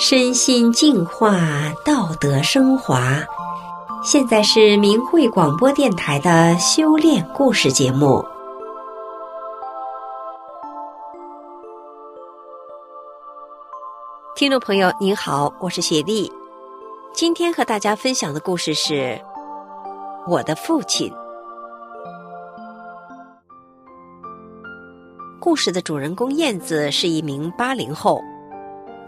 身心净化，道德升华。现在是明慧广播电台的修炼故事节目。听众朋友，您好，我是雪莉。今天和大家分享的故事是我的父亲。故事的主人公燕子是一名八零后。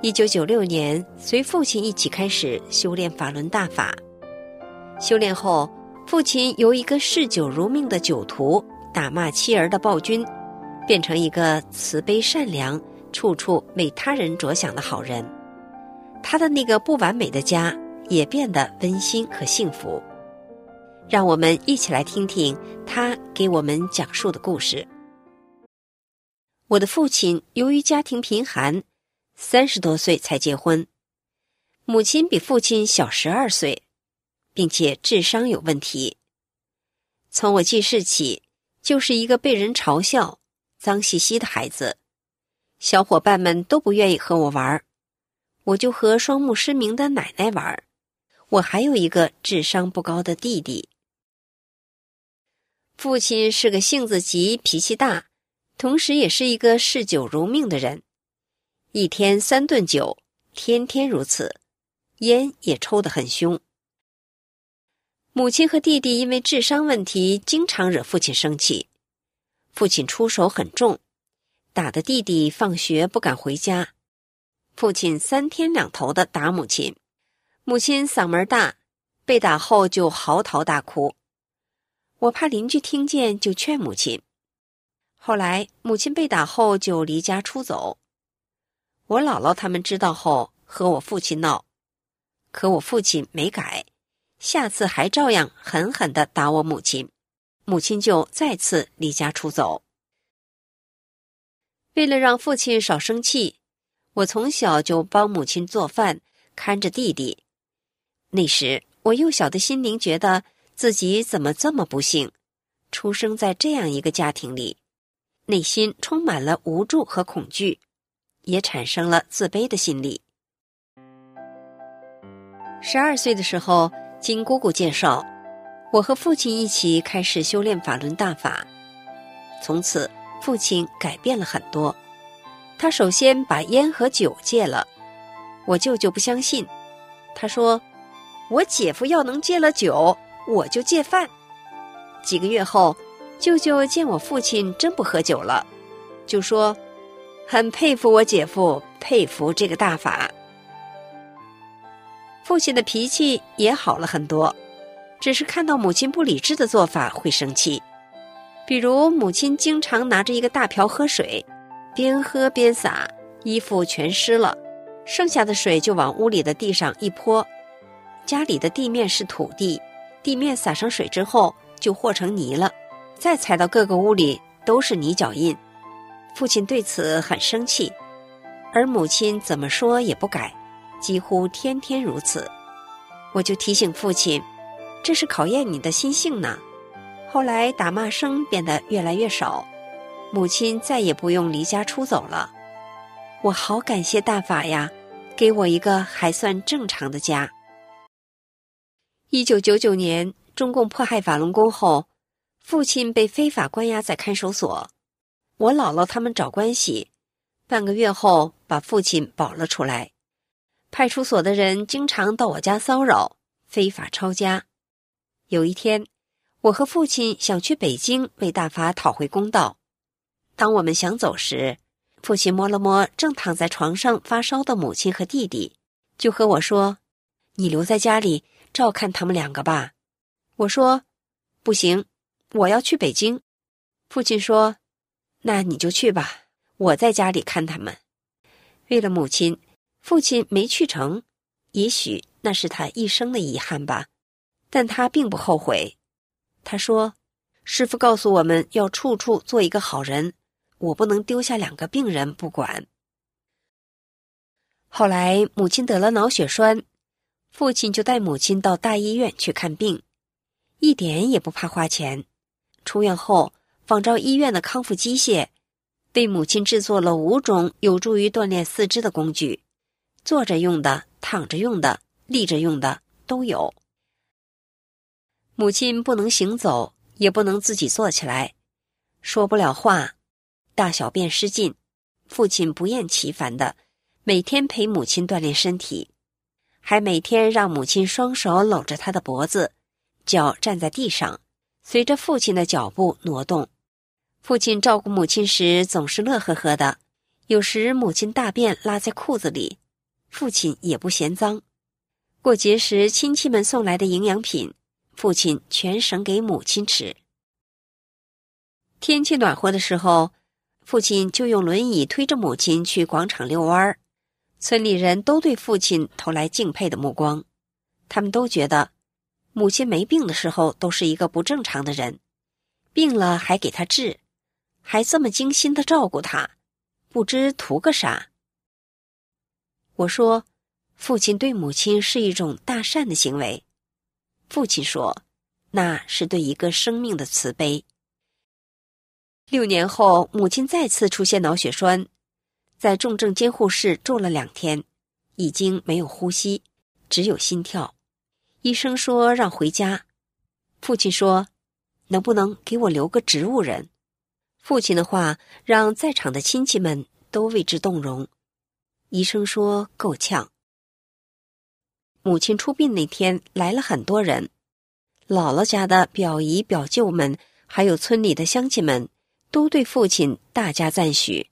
一九九六年，随父亲一起开始修炼法轮大法。修炼后，父亲由一个嗜酒如命的酒徒、打骂妻儿的暴君，变成一个慈悲善良、处处为他人着想的好人。他的那个不完美的家也变得温馨和幸福。让我们一起来听听他给我们讲述的故事。我的父亲由于家庭贫寒。三十多岁才结婚，母亲比父亲小十二岁，并且智商有问题。从我记事起，就是一个被人嘲笑、脏兮兮的孩子，小伙伴们都不愿意和我玩我就和双目失明的奶奶玩我还有一个智商不高的弟弟。父亲是个性子急、脾气大，同时也是一个嗜酒如命的人。一天三顿酒，天天如此，烟也抽得很凶。母亲和弟弟因为智商问题，经常惹父亲生气。父亲出手很重，打的弟弟放学不敢回家。父亲三天两头的打母亲，母亲嗓门大，被打后就嚎啕大哭。我怕邻居听见，就劝母亲。后来母亲被打后就离家出走。我姥姥他们知道后和我父亲闹，可我父亲没改，下次还照样狠狠的打我母亲，母亲就再次离家出走。为了让父亲少生气，我从小就帮母亲做饭，看着弟弟。那时我幼小的心灵觉得自己怎么这么不幸，出生在这样一个家庭里，内心充满了无助和恐惧。也产生了自卑的心理。十二岁的时候，经姑姑介绍，我和父亲一起开始修炼法轮大法。从此，父亲改变了很多。他首先把烟和酒戒了。我舅舅不相信，他说：“我姐夫要能戒了酒，我就戒饭。”几个月后，舅舅见我父亲真不喝酒了，就说。很佩服我姐夫，佩服这个大法。父亲的脾气也好了很多，只是看到母亲不理智的做法会生气。比如母亲经常拿着一个大瓢喝水，边喝边洒，衣服全湿了，剩下的水就往屋里的地上一泼。家里的地面是土地，地面洒上水之后就和成泥了，再踩到各个屋里都是泥脚印。父亲对此很生气，而母亲怎么说也不改，几乎天天如此。我就提醒父亲，这是考验你的心性呢。后来打骂声变得越来越少，母亲再也不用离家出走了。我好感谢大法呀，给我一个还算正常的家。一九九九年，中共迫害法轮功后，父亲被非法关押在看守所。我姥姥他们找关系，半个月后把父亲保了出来。派出所的人经常到我家骚扰，非法抄家。有一天，我和父亲想去北京为大发讨回公道。当我们想走时，父亲摸了摸正躺在床上发烧的母亲和弟弟，就和我说：“你留在家里照看他们两个吧。”我说：“不行，我要去北京。”父亲说。那你就去吧，我在家里看他们。为了母亲，父亲没去成，也许那是他一生的遗憾吧。但他并不后悔。他说：“师傅告诉我们要处处做一个好人，我不能丢下两个病人不管。”后来母亲得了脑血栓，父亲就带母亲到大医院去看病，一点也不怕花钱。出院后。仿照医院的康复机械，为母亲制作了五种有助于锻炼四肢的工具，坐着用的、躺着用的、立着用的都有。母亲不能行走，也不能自己坐起来，说不了话，大小便失禁。父亲不厌其烦的每天陪母亲锻炼身体，还每天让母亲双手搂着他的脖子，脚站在地上，随着父亲的脚步挪动。父亲照顾母亲时总是乐呵呵的，有时母亲大便拉在裤子里，父亲也不嫌脏。过节时亲戚们送来的营养品。父亲全省给母亲吃。天气暖和的时候，父亲就用轮椅推着母亲去广场遛弯儿。村里人都对父亲投来敬佩的目光，他们都觉得母亲没病的时候都是一个不正常的人，病了还给他治，还这么精心的照顾他，不知图个啥。我说，父亲对母亲是一种大善的行为。父亲说：“那是对一个生命的慈悲。”六年后，母亲再次出现脑血栓，在重症监护室住了两天，已经没有呼吸，只有心跳。医生说让回家。父亲说：“能不能给我留个植物人？”父亲的话让在场的亲戚们都为之动容。医生说够呛。母亲出殡那天来了很多人，姥姥家的表姨表舅们，还有村里的乡亲们，都对父亲大加赞许，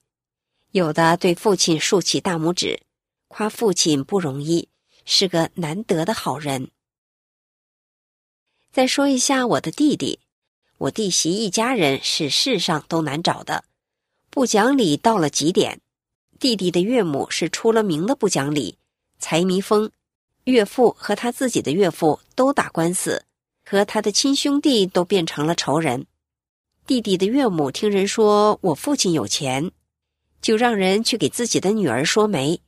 有的对父亲竖起大拇指，夸父亲不容易，是个难得的好人。再说一下我的弟弟，我弟媳一家人是世上都难找的，不讲理到了极点。弟弟的岳母是出了名的不讲理，财迷疯。岳父和他自己的岳父都打官司，和他的亲兄弟都变成了仇人。弟弟的岳母听人说我父亲有钱，就让人去给自己的女儿说媒。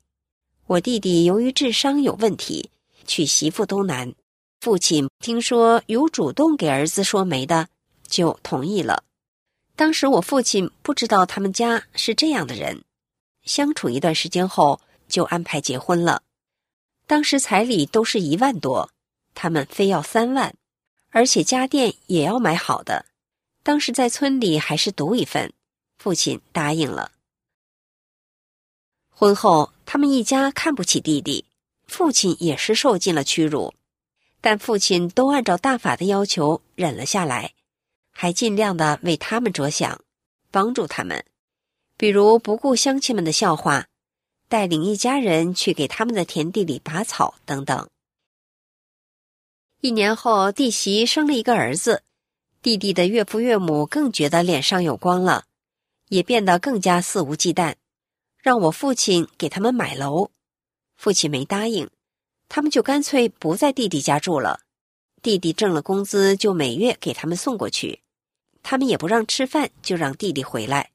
我弟弟由于智商有问题，娶媳妇都难。父亲听说有主动给儿子说媒的，就同意了。当时我父亲不知道他们家是这样的人，相处一段时间后就安排结婚了。当时彩礼都是一万多，他们非要三万，而且家电也要买好的。当时在村里还是独一份，父亲答应了。婚后，他们一家看不起弟弟，父亲也是受尽了屈辱，但父亲都按照大法的要求忍了下来，还尽量的为他们着想，帮助他们，比如不顾乡亲们的笑话。带领一家人去给他们的田地里拔草等等。一年后，弟媳生了一个儿子，弟弟的岳父岳母更觉得脸上有光了，也变得更加肆无忌惮，让我父亲给他们买楼。父亲没答应，他们就干脆不在弟弟家住了。弟弟挣了工资就每月给他们送过去，他们也不让吃饭，就让弟弟回来。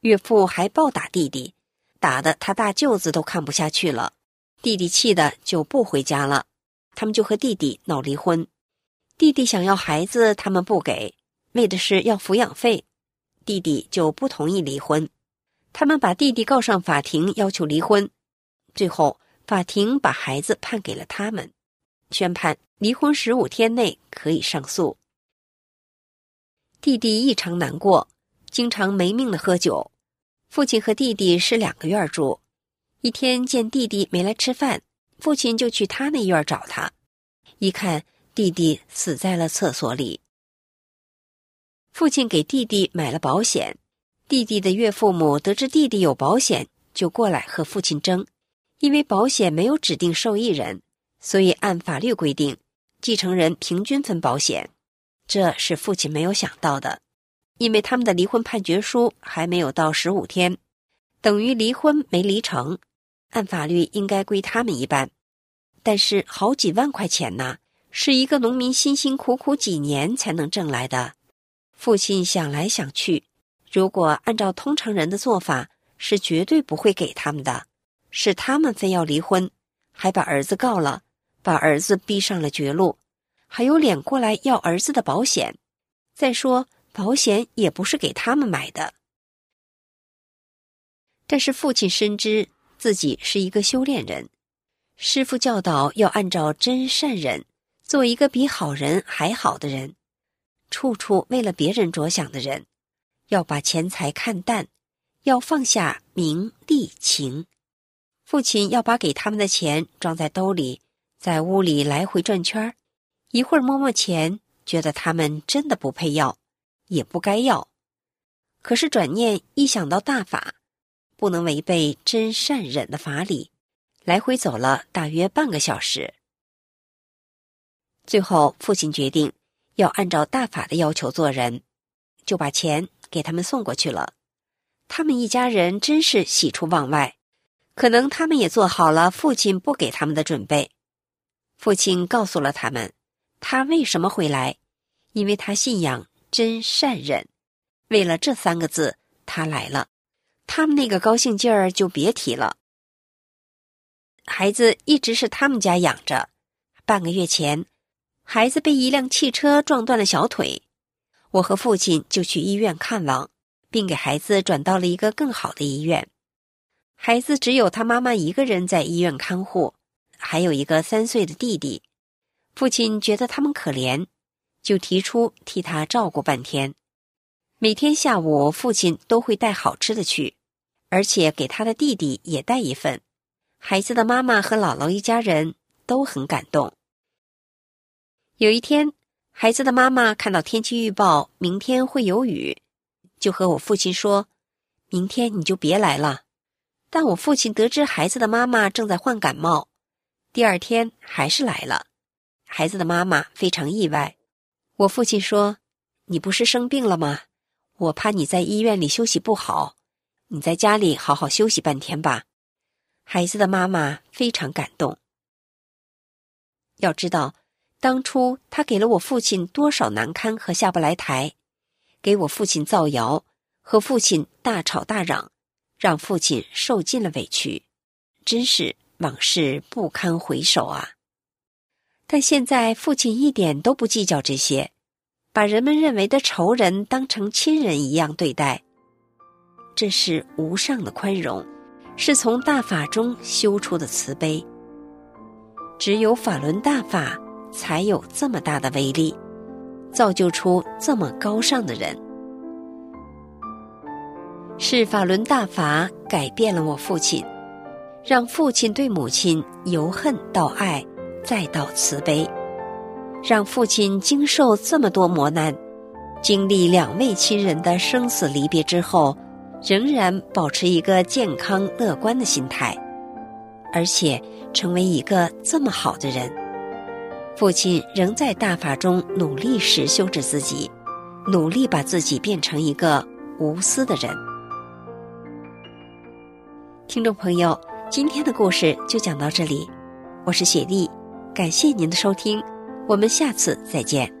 岳父还暴打弟弟。打的他大舅子都看不下去了，弟弟气的就不回家了，他们就和弟弟闹离婚。弟弟想要孩子，他们不给，为的是要抚养费，弟弟就不同意离婚。他们把弟弟告上法庭，要求离婚。最后，法庭把孩子判给了他们，宣判离婚十五天内可以上诉。弟弟异常难过，经常没命的喝酒。父亲和弟弟是两个院住，一天见弟弟没来吃饭，父亲就去他那院找他，一看弟弟死在了厕所里。父亲给弟弟买了保险，弟弟的岳父母得知弟弟有保险，就过来和父亲争，因为保险没有指定受益人，所以按法律规定，继承人平均分保险，这是父亲没有想到的。因为他们的离婚判决书还没有到十五天，等于离婚没离成，按法律应该归他们一半。但是好几万块钱呢，是一个农民辛辛苦苦几年才能挣来的。父亲想来想去，如果按照通常人的做法，是绝对不会给他们的。是他们非要离婚，还把儿子告了，把儿子逼上了绝路，还有脸过来要儿子的保险。再说。保险也不是给他们买的，但是父亲深知自己是一个修炼人，师傅教导要按照真善忍，做一个比好人还好的人，处处为了别人着想的人，要把钱财看淡，要放下名利情。父亲要把给他们的钱装在兜里，在屋里来回转圈，一会儿摸摸钱，觉得他们真的不配要，也不该要。可是转念一想到大法，不能违背真善忍的法理，来回走了大约半个小时。最后，父亲决定要按照大法的要求做人，就把钱给他们送过去了。他们一家人真是喜出望外。可能他们也做好了父亲不给他们的准备。父亲告诉了他们，他为什么会来，因为他信仰真善忍。为了这三个字，他来了。他们那个高兴劲儿就别提了。孩子一直是他们家养着。半个月前，孩子被一辆汽车撞断了小腿，我和父亲就去医院看望，并给孩子转到了一个更好的医院。孩子只有他妈妈一个人在医院看护，还有一个三岁的弟弟。父亲觉得他们可怜，就提出替他照顾半天。每天下午，父亲都会带好吃的去，而且给他的弟弟也带一份。孩子的妈妈和姥姥一家人都很感动。有一天，孩子的妈妈看到天气预报明天会有雨，就和我父亲说：“明天你就别来了。”但我父亲得知孩子的妈妈正在患感冒，第二天还是来了。孩子的妈妈非常意外。我父亲说：“你不是生病了吗？我怕你在医院里休息不好，你在家里好好休息半天吧。”孩子的妈妈非常感动。要知道，当初他给了我父亲多少难堪和下不来台，给我父亲造谣，和父亲大吵大嚷。让父亲受尽了委屈，真是往事不堪回首啊！但现在父亲一点都不计较这些，把人们认为的仇人当成亲人一样对待，这是无上的宽容，是从大法中修出的慈悲。只有法轮大法，才有这么大的威力，造就出这么高尚的人。是法轮大法改变了我父亲，让父亲对母亲由恨到爱，再到慈悲，让父亲经受这么多磨难，经历两位亲人的生死离别之后，仍然保持一个健康乐观的心态，而且成为一个这么好的人。父亲仍在大法中努力实修着自己，努力把自己变成一个无私的人。听众朋友，今天的故事就讲到这里，我是雪莉，感谢您的收听，我们下次再见。